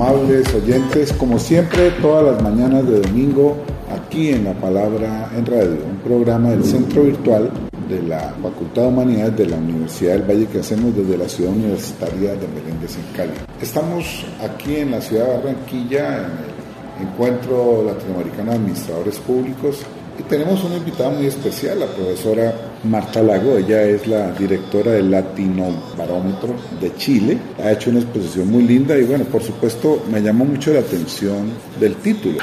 Oyentes, como siempre, todas las mañanas de domingo, aquí en La Palabra en Radio, un programa del Centro Virtual de la Facultad de Humanidades de la Universidad del Valle que hacemos desde la ciudad universitaria de Meléndez en Cali. Estamos aquí en la ciudad de Barranquilla, en el Encuentro Latinoamericano de Administradores Públicos, y tenemos una invitada muy especial, la profesora Marta Lago, ella es la directora del Latino Barómetro de Chile, ha hecho una exposición muy linda y bueno, por supuesto me llamó mucho la atención del título.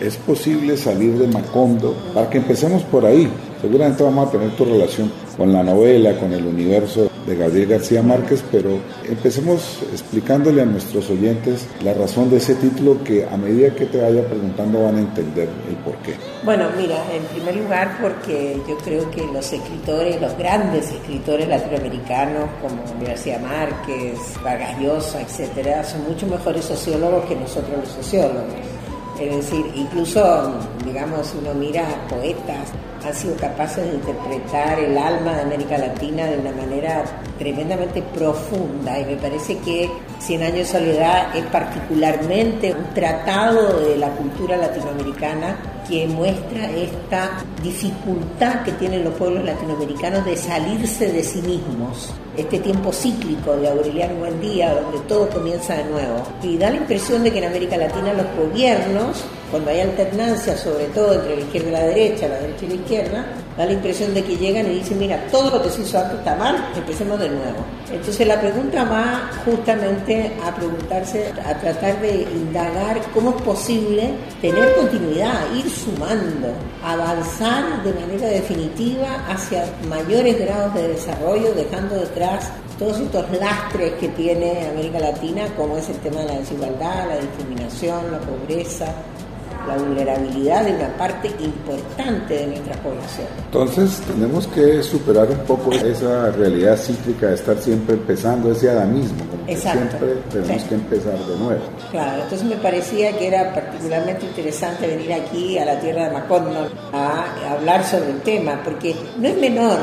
Es posible salir de Macondo, para que empecemos por ahí, seguramente vamos a tener tu relación con la novela, con el universo de Gabriel García Márquez, pero empecemos explicándole a nuestros oyentes la razón de ese título que a medida que te vaya preguntando van a entender el por qué. Bueno, mira, en primer lugar porque yo creo que los escritores, los grandes escritores latinoamericanos como García Márquez, Vargas Llosa, etcétera, son mucho mejores sociólogos que nosotros los sociólogos. Es decir, incluso, digamos, uno mira poetas han sido capaces de interpretar el alma de América Latina de una manera tremendamente profunda y me parece que Cien años de soledad es particularmente un tratado de la cultura latinoamericana que muestra esta dificultad que tienen los pueblos latinoamericanos de salirse de sí mismos. Este tiempo cíclico de Aureliano Buendía, donde todo comienza de nuevo. Y da la impresión de que en América Latina los gobiernos, cuando hay alternancia, sobre todo entre la izquierda y la derecha, la derecha y la izquierda, da la impresión de que llegan y dicen, mira, todo lo que se hizo antes está mal, empecemos de nuevo. Entonces la pregunta va justamente a preguntarse, a tratar de indagar cómo es posible tener continuidad, ir sumando, avanzar de manera definitiva hacia mayores grados de desarrollo, dejando detrás todos estos lastres que tiene América Latina, como es el tema de la desigualdad, la discriminación, la pobreza, la vulnerabilidad de una parte importante de nuestra población. Entonces tenemos que superar un poco esa realidad cíclica de estar siempre empezando ese adamismo, como que siempre tenemos que empezar de nuevo. Claro, entonces me parecía que era particularmente interesante venir aquí a la tierra de Macondo a hablar sobre el tema, porque no es menor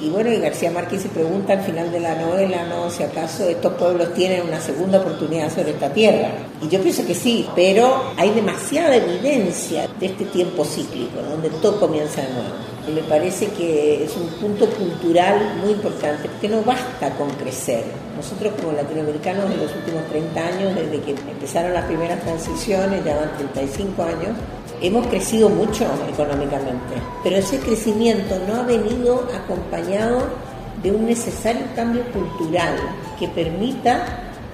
y bueno, y García Márquez se pregunta al final de la novela, ¿no? Si acaso estos pueblos tienen una segunda oportunidad sobre esta tierra. Y yo pienso que sí, pero hay demasiada evidencia de este tiempo cíclico, donde todo comienza de nuevo. Y me parece que es un punto cultural muy importante, porque no basta con crecer. Nosotros como latinoamericanos en los últimos 30 años, desde que empezaron las primeras transiciones, ya van 35 años, hemos crecido mucho económicamente, pero ese crecimiento no ha venido acompañado de un necesario cambio cultural que permita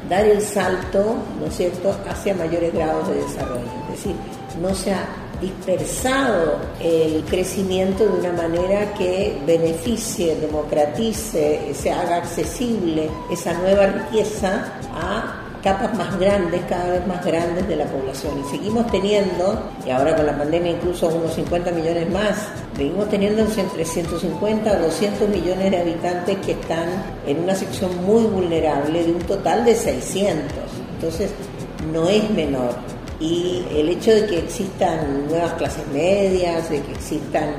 dar el salto, ¿no es cierto?, hacia mayores grados de desarrollo. Es decir, no se ha dispersado el crecimiento de una manera que beneficie, democratice, se haga accesible esa nueva riqueza a capas más grandes, cada vez más grandes de la población. Y seguimos teniendo, y ahora con la pandemia incluso unos 50 millones más, seguimos teniendo entre 150 a 200 millones de habitantes que están en una sección muy vulnerable de un total de 600. Entonces, no es menor. Y el hecho de que existan nuevas clases medias, de que existan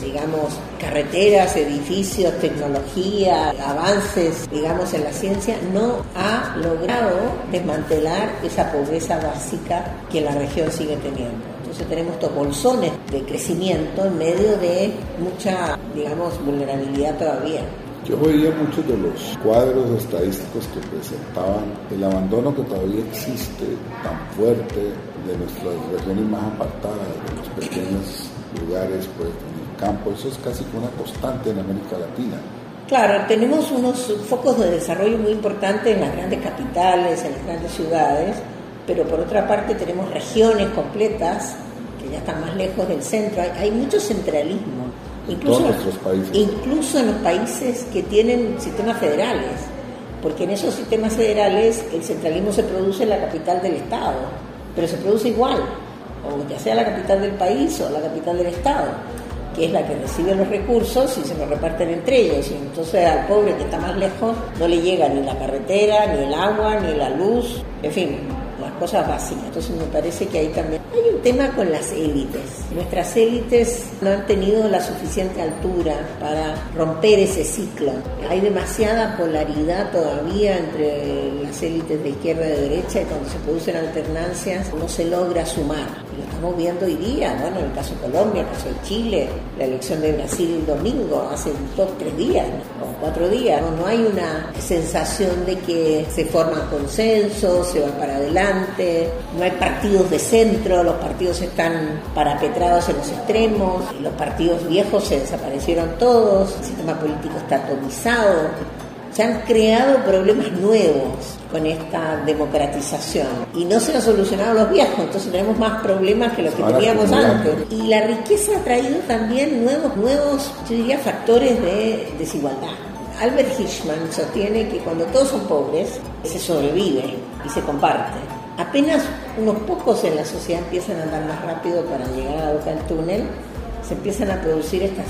digamos, carreteras, edificios, tecnología, avances, digamos, en la ciencia, no ha logrado desmantelar esa pobreza básica que la región sigue teniendo. Entonces tenemos estos bolsones de crecimiento en medio de mucha, digamos, vulnerabilidad todavía. Yo veía muchos de los cuadros estadísticos que presentaban el abandono que todavía existe tan fuerte de nuestras regiones más apartadas, de los pequeños lugares pues, campo. Eso es casi una constante en América Latina. Claro, tenemos unos focos de desarrollo muy importantes en las grandes capitales, en las grandes ciudades, pero por otra parte tenemos regiones completas que ya están más lejos del centro. Hay, mucho centralismo. Incluso, en países. incluso en los países que tienen sistemas federales, porque en esos sistemas federales el centralismo se produce en la capital del Estado, pero se produce igual, o ya sea la capital del país o la capital del Estado que es la que recibe los recursos y se los reparten entre ellos. Y entonces al pobre que está más lejos no le llega ni la carretera, ni el agua, ni la luz, en fin, las cosas básicas. Entonces me parece que ahí también hay un tema con las élites. Nuestras élites no han tenido la suficiente altura para romper ese ciclo. Hay demasiada polaridad todavía entre las élites de izquierda y de derecha y cuando se producen alternancias no se logra sumar lo estamos viendo hoy día, bueno, en el caso de Colombia, el caso de Chile, la elección de Brasil el domingo, hace dos, tres días o cuatro días. No, no hay una sensación de que se forman consensos, se va para adelante, no hay partidos de centro, los partidos están parapetrados en los extremos, los partidos viejos se desaparecieron todos, el sistema político está atomizado se han creado problemas nuevos con esta democratización y no se han solucionado los viejos, entonces tenemos más problemas que los que teníamos antes. Y la riqueza ha traído también nuevos, nuevos, yo diría, factores de desigualdad. Albert Hirschman sostiene que cuando todos son pobres, se sobrevive y se comparte. Apenas unos pocos en la sociedad empiezan a andar más rápido para llegar a la boca del túnel, se empiezan a producir estas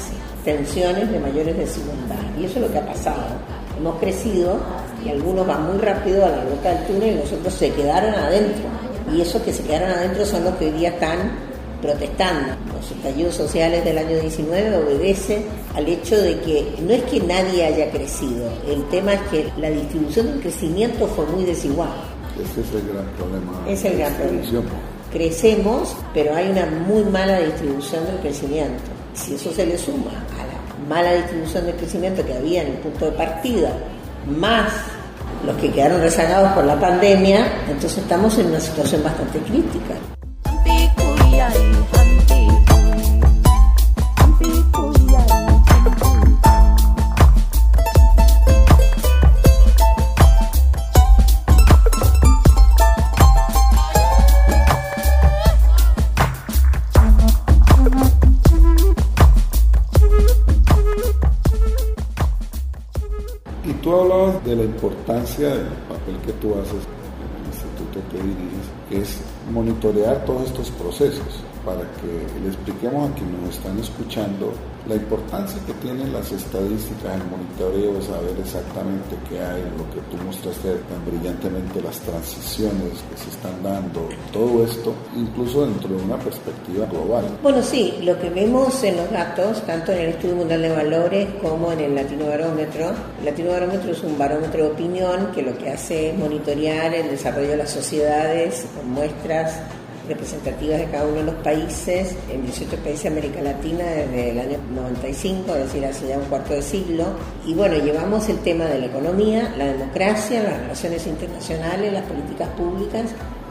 tensiones de mayores desigualdad. Y eso es lo que ha pasado hemos crecido y algunos van muy rápido a la boca del túnel y los otros se quedaron adentro. Y esos que se quedaron adentro son los que hoy día están protestando. Los estallidos sociales del año 19 obedece al hecho de que no es que nadie haya crecido, el tema es que la distribución del crecimiento fue muy desigual. Ese es el gran problema. Es el gran problema. Crecemos, pero hay una muy mala distribución del crecimiento. Si eso se le suma a mala distribución del crecimiento que había en el punto de partida, más los que quedaron rezagados por la pandemia, entonces estamos en una situación bastante crítica. Importancia del papel que tú haces en el instituto que diriges, es monitorear todos estos procesos para que le expliquemos a quienes nos están escuchando la importancia que tienen las estadísticas, el monitoreo, saber exactamente qué hay, lo que tú mostraste tan brillantemente, las transiciones que se están dando, todo esto, incluso dentro de una perspectiva global. Bueno, sí, lo que vemos en los datos, tanto en el Estudio Mundial de Valores como en el Latino Barómetro, el Latino Barómetro es un barómetro de opinión que lo que hace es monitorear el desarrollo de las sociedades con muestras representativas de cada uno de los países, en 18 países de América Latina desde el año 95, es decir, hace ya un cuarto de siglo. Y bueno, llevamos el tema de la economía, la democracia, las relaciones internacionales, las políticas públicas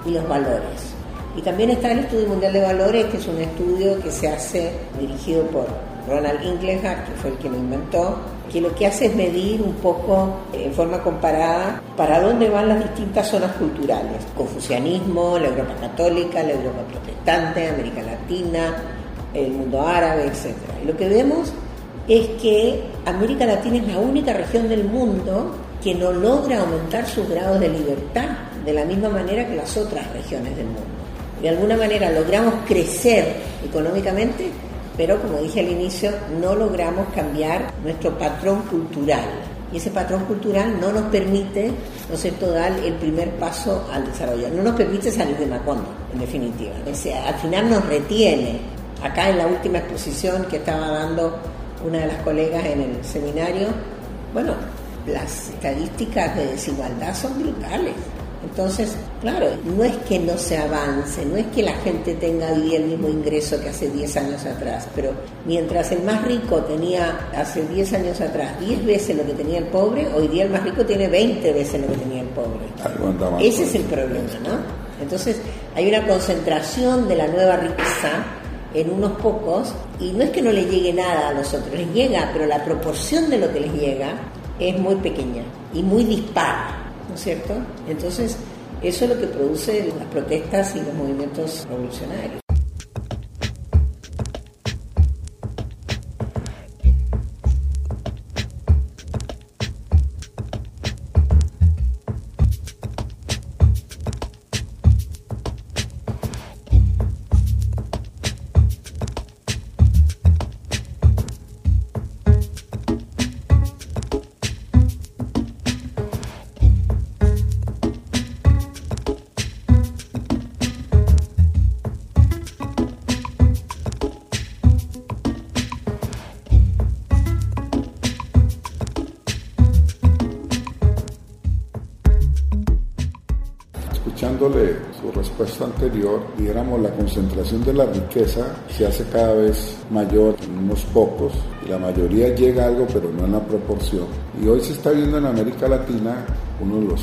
y los valores. Y también está el Estudio Mundial de Valores, que es un estudio que se hace dirigido por Ronald Inglehart, que fue el que lo inventó, que lo que hace es medir un poco en forma comparada para dónde van las distintas zonas culturales. Confucianismo, la Europa católica, la Europa protestante, América Latina, el mundo árabe, etc. Y lo que vemos es que América Latina es la única región del mundo que no logra aumentar sus grados de libertad de la misma manera que las otras regiones del mundo. De alguna manera logramos crecer económicamente, pero como dije al inicio, no logramos cambiar nuestro patrón cultural. Y ese patrón cultural no nos permite, ¿no es cierto?, dar el primer paso al desarrollo. No nos permite salir de Macondo, en definitiva. Al final nos retiene. Acá en la última exposición que estaba dando una de las colegas en el seminario, bueno, las estadísticas de desigualdad son brutales. Entonces, claro, no es que no se avance, no es que la gente tenga hoy el mismo ingreso que hace 10 años atrás, pero mientras el más rico tenía hace 10 años atrás 10 veces lo que tenía el pobre, hoy día el más rico tiene 20 veces lo que tenía el pobre. Ese es el problema, ¿no? Entonces, hay una concentración de la nueva riqueza en unos pocos y no es que no le llegue nada a los otros, les llega, pero la proporción de lo que les llega es muy pequeña y muy dispar, ¿no es cierto? Entonces, eso es lo que produce las protestas y los movimientos revolucionarios. Respuesta anterior, digamos, la concentración de la riqueza se hace cada vez mayor en unos pocos y la mayoría llega a algo, pero no en la proporción. Y hoy se está viendo en América Latina uno de los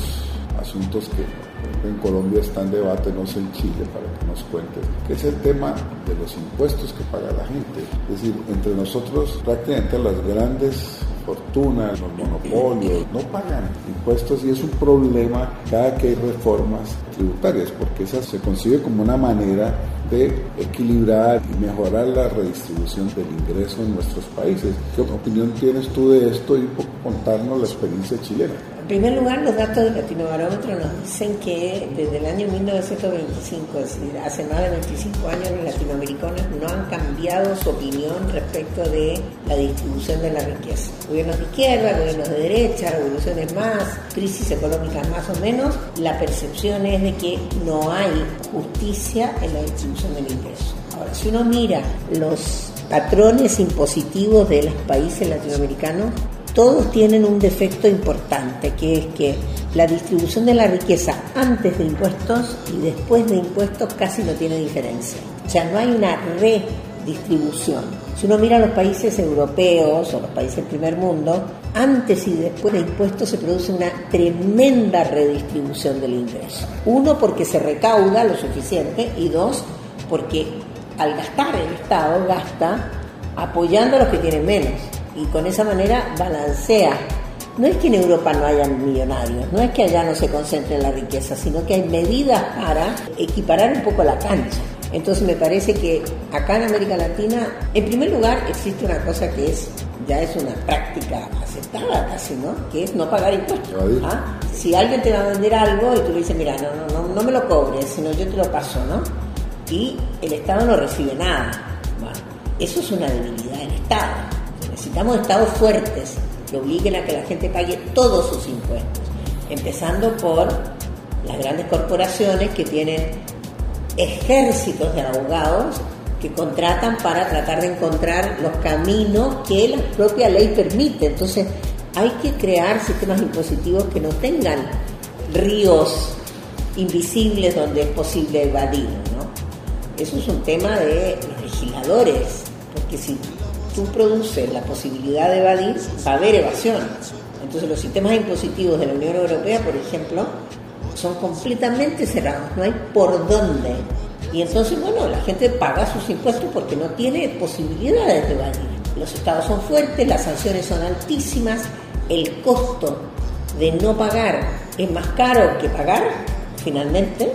asuntos que en Colombia está en debate, no sé en Chile, para que nos cuentes, que es el tema de los impuestos que paga la gente. Es decir, entre nosotros prácticamente las grandes fortunas, los monopolios, no pagan impuestos y es un problema cada que hay reformas tributarias, porque esa se concibe como una manera de equilibrar y mejorar la redistribución del ingreso en nuestros países. ¿Qué opinión tienes tú de esto y contarnos la experiencia chilena? En primer lugar, los datos del Latinobarómetro nos dicen que desde el año 1925, es decir, hace más de 25 años, los latinoamericanos no han cambiado su opinión respecto de la distribución de la riqueza. Gobiernos de izquierda, gobiernos de derecha, revoluciones más, crisis económicas más o menos, la percepción es de que no hay justicia en la distribución del ingreso. Ahora, si uno mira los patrones impositivos de los países latinoamericanos, todos tienen un defecto importante, que es que la distribución de la riqueza antes de impuestos y después de impuestos casi no tiene diferencia. O sea, no hay una redistribución. Si uno mira los países europeos o los países del primer mundo, antes y después de impuestos se produce una tremenda redistribución del ingreso. Uno, porque se recauda lo suficiente y dos, porque al gastar el Estado gasta apoyando a los que tienen menos y con esa manera balancea. No es que en Europa no hayan millonarios, no es que allá no se concentre la riqueza, sino que hay medidas para equiparar un poco la cancha. Entonces me parece que acá en América Latina, en primer lugar, existe una cosa que es ya es una práctica aceptada casi, ¿no? Que es no pagar impuestos. ¿ah? Si alguien te va a vender algo y tú le dices, mira, no, no, no, no me lo cobres, sino yo te lo paso, ¿no? Y el Estado no recibe nada. Bueno, eso es una debilidad del Estado. Necesitamos estados fuertes que obliguen a que la gente pague todos sus impuestos, empezando por las grandes corporaciones que tienen ejércitos de abogados que contratan para tratar de encontrar los caminos que la propia ley permite. Entonces, hay que crear sistemas impositivos que no tengan ríos invisibles donde es posible evadir. Eso es un tema de los legisladores, porque si tú produces la posibilidad de evadir, va a haber evasión. Entonces los sistemas impositivos de la Unión Europea, por ejemplo, son completamente cerrados, no hay por dónde. Y entonces, bueno, la gente paga sus impuestos porque no tiene posibilidades de evadir. Los estados son fuertes, las sanciones son altísimas, el costo de no pagar es más caro que pagar, finalmente,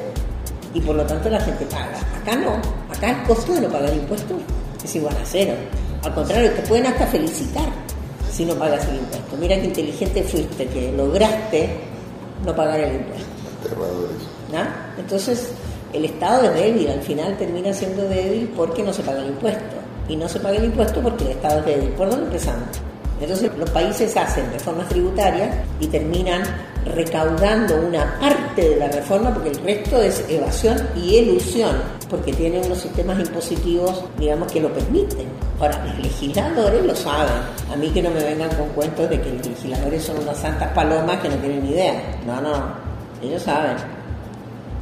y por lo tanto la gente paga. Acá no, acá el costo de no pagar impuestos es igual a cero. Al contrario, te pueden hasta felicitar si no pagas el impuesto. Mira qué inteligente fuiste, que lograste no pagar el impuesto. ¿No? Entonces, el Estado es débil, al final termina siendo débil porque no se paga el impuesto. Y no se paga el impuesto porque el Estado es débil. ¿Por dónde empezamos? Entonces los países hacen reformas tributarias y terminan recaudando una parte de la reforma porque el resto es evasión y elusión, porque tienen unos sistemas impositivos, digamos, que lo permiten. Ahora, los legisladores lo saben. A mí que no me vengan con cuentos de que los legisladores son unas santas palomas que no tienen ni idea. No, no, ellos saben.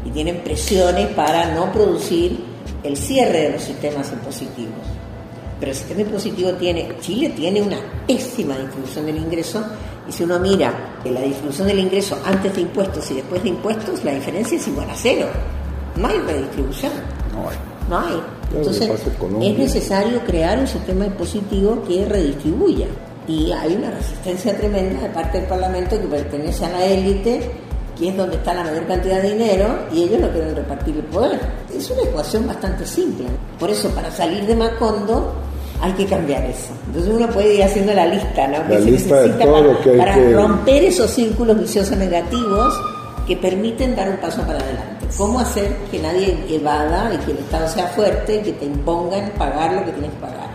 y tienen presiones para no producir el cierre de los sistemas impositivos. Pero el sistema impositivo tiene, Chile tiene una pésima distribución del ingreso y si uno mira la distribución del ingreso antes de impuestos y después de impuestos, la diferencia es igual a cero. No hay redistribución. No hay. No hay. Entonces es necesario crear un sistema impositivo que redistribuya. Y hay una resistencia tremenda de parte del Parlamento que pertenece a la élite que es donde está la mayor cantidad de dinero, y ellos no quieren repartir el poder. Es una ecuación bastante simple. Por eso, para salir de Macondo, hay que cambiar eso. Entonces uno puede ir haciendo la lista, ¿no? La lista de todo para, lo que hay para que... romper esos círculos viciosos negativos que permiten dar un paso para adelante. ¿Cómo hacer que nadie evada y que el Estado sea fuerte y que te impongan pagar lo que tienes que pagar?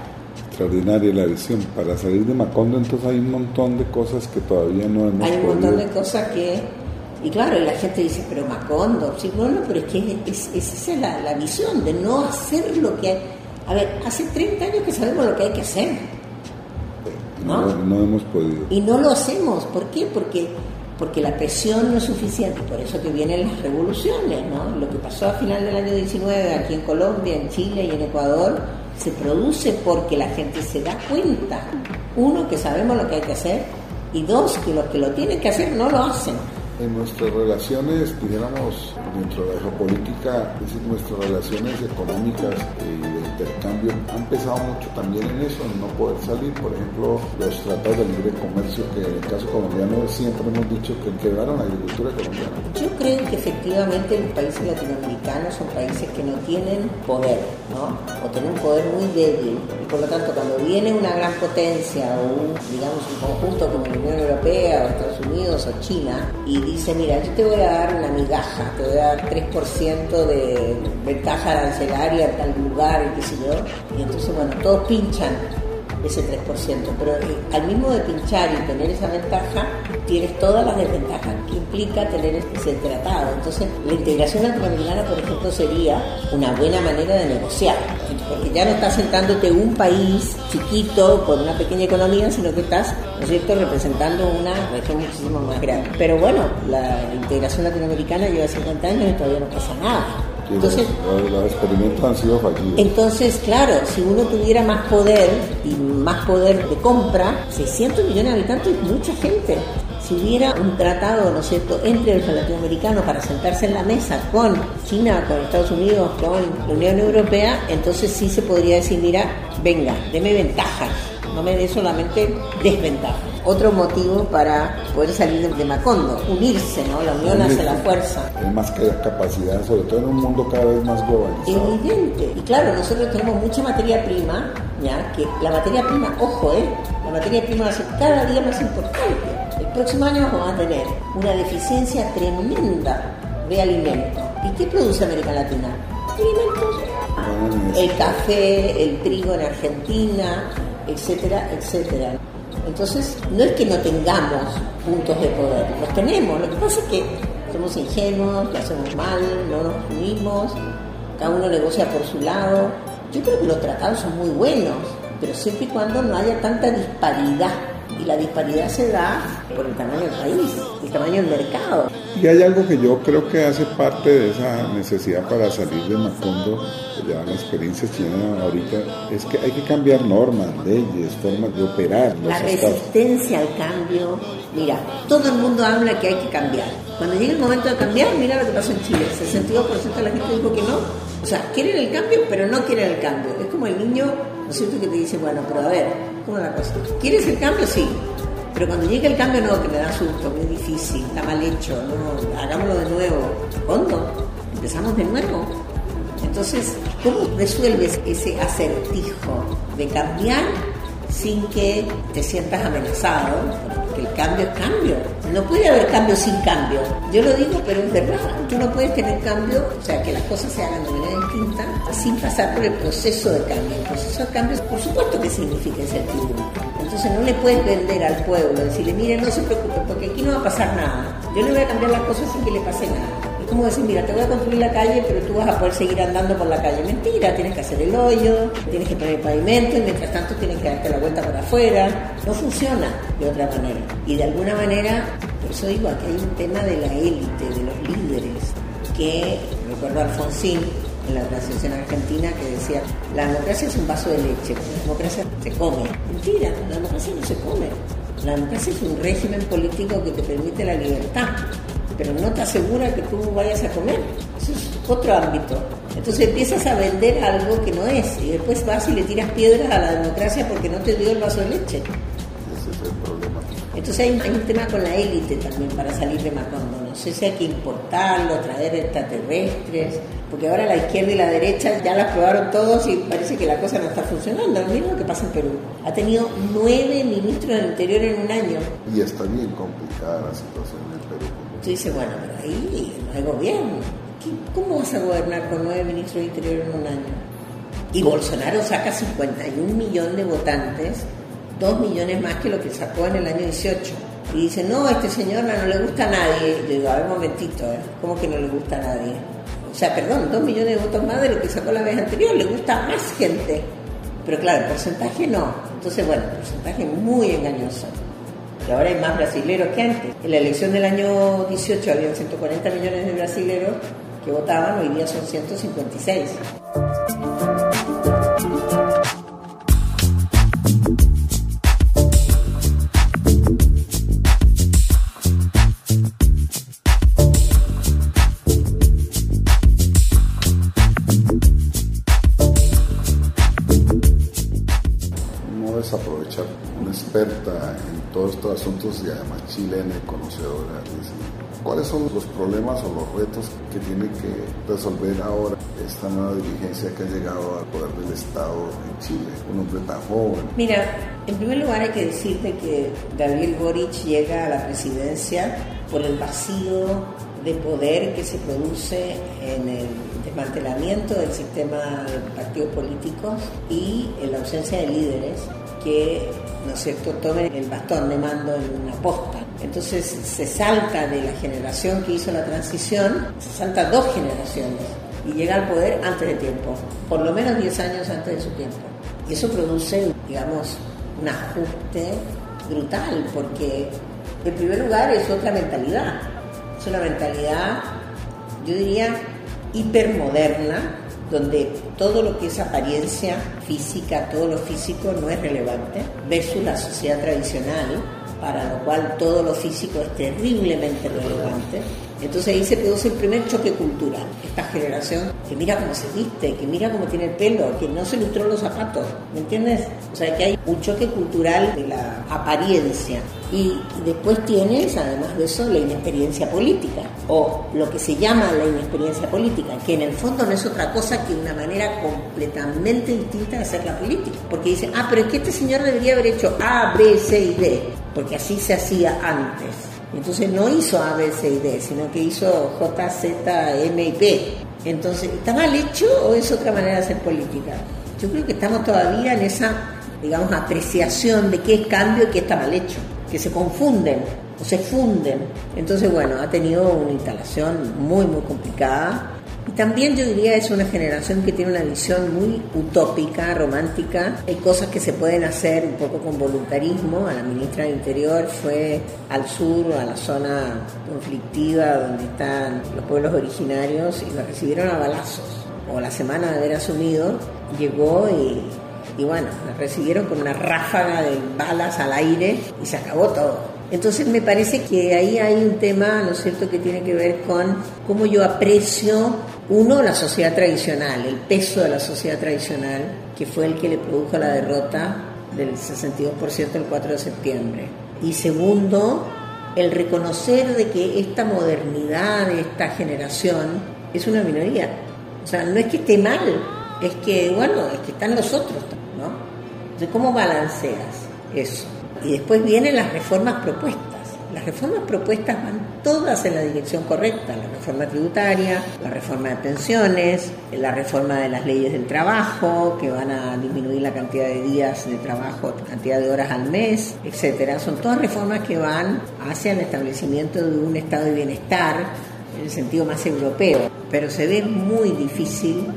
Extraordinaria la visión. Para salir de Macondo entonces hay un montón de cosas que todavía no hemos Hay un podido- montón de cosas que... Y claro, y la gente dice, pero Macondo, sí, no, no, pero es que es, es- esa es la, la visión de no hacer lo que... A ver, hace 30 años que sabemos lo que hay que hacer. no, ¿no? no hemos podido. Y no lo hacemos. ¿Por qué? Porque, porque la presión no es suficiente. Por eso que vienen las revoluciones, ¿no? Lo que pasó a final del año 19 aquí en Colombia, en Chile y en Ecuador, se produce porque la gente se da cuenta. Uno, que sabemos lo que hay que hacer. Y dos, que los que lo tienen que hacer no lo hacen. En nuestras relaciones, dijéramos, dentro de la geopolítica, es decir, nuestras relaciones económicas y de intercambio han pesado mucho también en eso, en no poder salir. Por ejemplo, los tratados de libre comercio, que en el caso colombiano siempre hemos dicho que quebraron la agricultura colombiana. Yo creo que efectivamente los países latinoamericanos son países que no tienen poder, ¿no? O tienen un poder muy débil. Y por lo tanto, cuando viene una gran potencia o un, digamos, un conjunto como la Unión Europea o Estados Unidos o China y dice, mira, yo te voy a dar una migaja, te voy a dar 3% de ventaja arancelaria en tal lugar y qué yo. Y entonces, bueno, todos pinchan ese 3%, pero eh, al mismo de pinchar y tener esa ventaja, tienes todas las desventajas que implica tener ese tratado. Entonces, la integración latinoamericana, por ejemplo, sería una buena manera de negociar, porque ya no estás sentándote un país chiquito con una pequeña economía, sino que estás, ¿no es cierto?, representando una región muchísimo más grande. Pero bueno, la integración latinoamericana lleva 50 años y todavía no pasa nada. Entonces, los experimentos han sido fallidos. entonces, claro, si uno tuviera más poder y más poder de compra, 600 millones de habitantes es mucha gente. Si hubiera un tratado, ¿no es cierto?, entre los latinoamericanos para sentarse en la mesa con China, con Estados Unidos, con la Unión Europea, entonces sí se podría decir, mira, venga, deme ventajas, no me dé solamente desventajas. Otro motivo para poder salir de, Macondo, unirse, ¿no? La unión hace la fuerza. Hay más que capacidad, sobre todo en un mundo cada vez más globalizado. Evidente. Y claro, nosotros tenemos mucha materia prima, ya que la materia prima, ojo, ¿eh? La materia prima va a ser cada día más importante. El próximo año vamos a tener una deficiencia tremenda de alimentos. ¿Y qué produce América Latina? Alimentos. El café, el trigo en Argentina, etcétera, etcétera. Entonces, no es que no tengamos puntos de poder, los tenemos. Lo que pasa es que somos ingenuos, lo hacemos mal, no nos unimos, cada uno negocia por su lado. Yo creo que los tratados son muy buenos, pero siempre y cuando no haya tanta disparidad. Y la disparidad se da por el tamaño del país, el tamaño del mercado. Y hay algo que yo creo que hace parte de esa necesidad para salir de Macondo, ya la experiencia chilena ahorita, es que hay que cambiar normas, leyes, formas de operar. los La estados. resistencia al cambio, mira, todo el mundo habla que hay que cambiar. Cuando llega el momento de cambiar, mira lo que pasó en Chile. El 62% de la gente dijo que no. O sea, quieren el cambio, pero no quieren el cambio. Es como el niño, ¿no es cierto?, que te dice, bueno, pero a ver, ¿cómo la cosa? ¿Quieres el cambio? Sí. Pero cuando llega el cambio, no, que me da susto, muy difícil, está mal hecho, no, hagámoslo de nuevo. ¿Cuándo? Empezamos de nuevo. Entonces, ¿cómo resuelves ese acertijo de cambiar sin que te sientas amenazado? Porque el cambio es cambio. No puede haber cambio sin cambio. Yo lo digo, pero es verdad. Tú no puedes tener cambio, o sea, que las cosas se hagan de manera distinta, sin pasar por el proceso de cambio. El proceso de cambio, por supuesto que significa incertidumbre. Entonces no le puedes vender al pueblo, decirle, mire, no se preocupe, porque aquí no va a pasar nada. Yo le voy a cambiar las cosas sin que le pase nada. Es como decir, mira, te voy a construir la calle, pero tú vas a poder seguir andando por la calle. Mentira, tienes que hacer el hoyo, tienes que poner pavimento y mientras tanto tienes que darte la vuelta para afuera. No funciona de otra manera. Y de alguna manera, por eso digo, aquí hay un tema de la élite, de los líderes. que, recuerdo a Alfonsín, en la transición argentina que decía, la democracia es un vaso de leche, la democracia se come. Mentira, la democracia no se come. La democracia es un régimen político que te permite la libertad, pero no te asegura que tú vayas a comer. Eso es otro ámbito. Entonces empiezas a vender algo que no es y después vas y le tiras piedras a la democracia porque no te dio el vaso de leche. Ese es el problema. Entonces hay, hay un tema con la élite también para salir de Macondo. No sé si hay que importarlo, traer extraterrestres, porque ahora la izquierda y la derecha ya las probaron todos y parece que la cosa no está funcionando. Lo mismo que pasa en Perú. Ha tenido nueve ministros del Interior en un año. Y está bien complicada la situación en el Perú. Tú dices, bueno, pero ahí no hay gobierno. ¿Cómo vas a gobernar con nueve ministros del Interior en un año? Y Bolsonaro saca 51 millones de votantes, dos millones más que lo que sacó en el año 18. Y dice, no, a este señor no, le gusta a nadie. Yo digo, a ver, un momentito, ¿eh? ¿cómo que no le gusta a nadie? O sea, perdón, dos millones de votos más de lo que sacó la vez anterior, le gusta a más gente. Pero claro, el porcentaje no. Entonces, bueno, el porcentaje muy engañoso. Y ahora hay más brasileros que antes. En la elección del año 18 había 140 millones de brasileros que votaban, hoy día son 156. Además chilena y conocedora. ¿Cuáles son los problemas o los retos que tiene que resolver ahora esta nueva dirigencia que ha llegado al poder del Estado en Chile? Un hombre tan joven. Mira, en primer lugar hay que decirte que Gabriel Boric llega a la presidencia por el vacío de poder que se produce en el desmantelamiento del sistema de partidos políticos y en la ausencia de líderes que ¿no es cierto?, tomen el bastón de mando en una posta. Entonces se salta de la generación que hizo la transición, se salta dos generaciones y llega al poder antes de tiempo, por lo menos 10 años antes de su tiempo. Y eso produce, digamos, un ajuste brutal, porque en primer lugar es otra mentalidad, es una mentalidad, yo diría, hipermoderna, donde todo lo que es apariencia física, todo lo físico no es relevante, versus la sociedad tradicional, para lo cual todo lo físico es terriblemente relevante. Entonces ahí se produce el primer choque cultural. Esta generación que mira cómo se viste, que mira cómo tiene el pelo, que no se lustró los zapatos, ¿me entiendes? O sea que hay un choque cultural de la apariencia. Y después tienes, además de eso, la inexperiencia política, o lo que se llama la inexperiencia política, que en el fondo no es otra cosa que una manera completamente distinta de hacer la política. Porque dicen, ah, pero es que este señor debería haber hecho A, B, C y D, porque así se hacía antes. Entonces no hizo A, B, C y D, sino que hizo J, Z, M y P. Entonces, ¿está mal hecho o es otra manera de hacer política? Yo creo que estamos todavía en esa, digamos, apreciación de qué es cambio y qué está mal hecho, que se confunden o se funden. Entonces, bueno, ha tenido una instalación muy, muy complicada también yo diría es una generación que tiene una visión muy utópica, romántica. Hay cosas que se pueden hacer un poco con voluntarismo. A la ministra del Interior fue al sur, a la zona conflictiva donde están los pueblos originarios y la recibieron a balazos. O la semana de haber asumido, llegó y, y bueno, la recibieron con una ráfaga de balas al aire y se acabó todo. Entonces me parece que ahí hay un tema, ¿no es cierto?, que tiene que ver con cómo yo aprecio, uno, la sociedad tradicional, el peso de la sociedad tradicional, que fue el que le produjo la derrota del 62% el 4 de septiembre. Y segundo, el reconocer de que esta modernidad de esta generación es una minoría. O sea, no es que esté mal, es que, bueno, es que están los otros, ¿no? Entonces, ¿cómo balanceas eso? Y después vienen las reformas propuestas. Las reformas propuestas van todas en la dirección correcta, la reforma tributaria, la reforma de pensiones, la reforma de las leyes del trabajo, que van a disminuir la cantidad de días de trabajo, cantidad de horas al mes, etcétera. Son todas reformas que van hacia el establecimiento de un estado de bienestar en el sentido más europeo, pero se ve muy difícil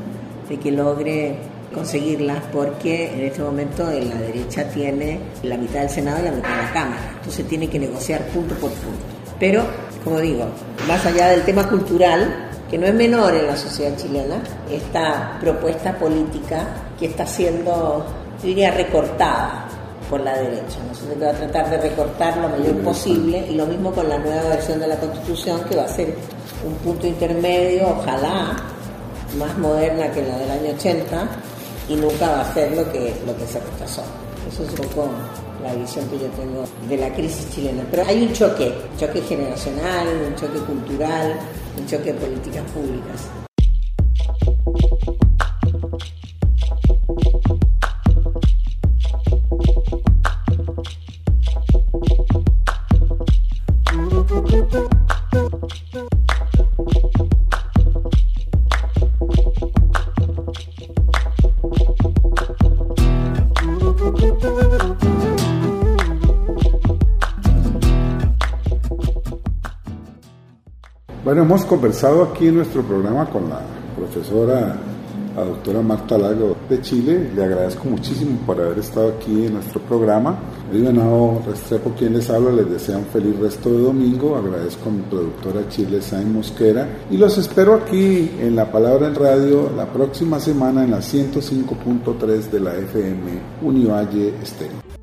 de que logre conseguirlas porque en este momento la derecha tiene la mitad del Senado y la mitad de la Cámara. Entonces tiene que negociar punto por punto. Pero, como digo, más allá del tema cultural, que no es menor en la sociedad chilena, esta propuesta política que está siendo, diría, recortada por la derecha. Nosotros va a tratar de recortar lo mayor posible y lo mismo con la nueva versión de la Constitución que va a ser un punto intermedio, ojalá más moderna que la del año 80 y nunca va a ser lo que, lo que se rechazó. Eso es un poco la visión que yo tengo de la crisis chilena. Pero hay un choque, un choque generacional, un choque cultural, un choque de políticas públicas. Hemos conversado aquí en nuestro programa con la profesora, la doctora Marta Lago de Chile. Le agradezco muchísimo por haber estado aquí en nuestro programa. Hoy Venado Restrepo, quien les habla, les desea un feliz resto de domingo. Agradezco a mi productora Chile, Sain Mosquera. Y los espero aquí en La Palabra en Radio la próxima semana en la 105.3 de la FM Univalle Estéreo.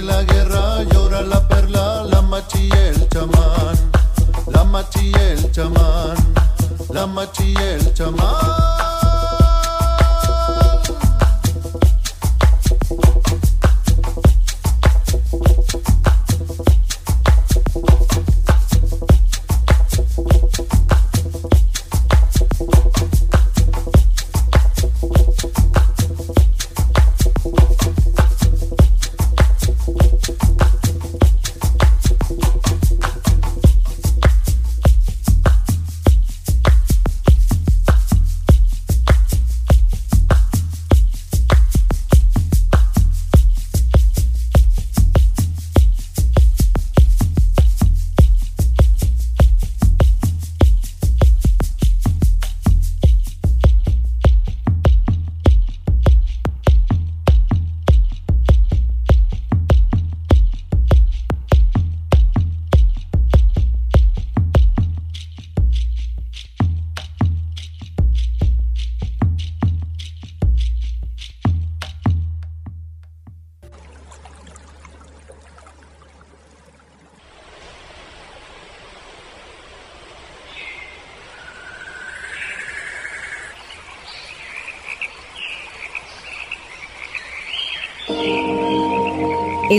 La guerra, llora la perla, la machi y el chamán. La machi y el chamán, la machi y el chamán.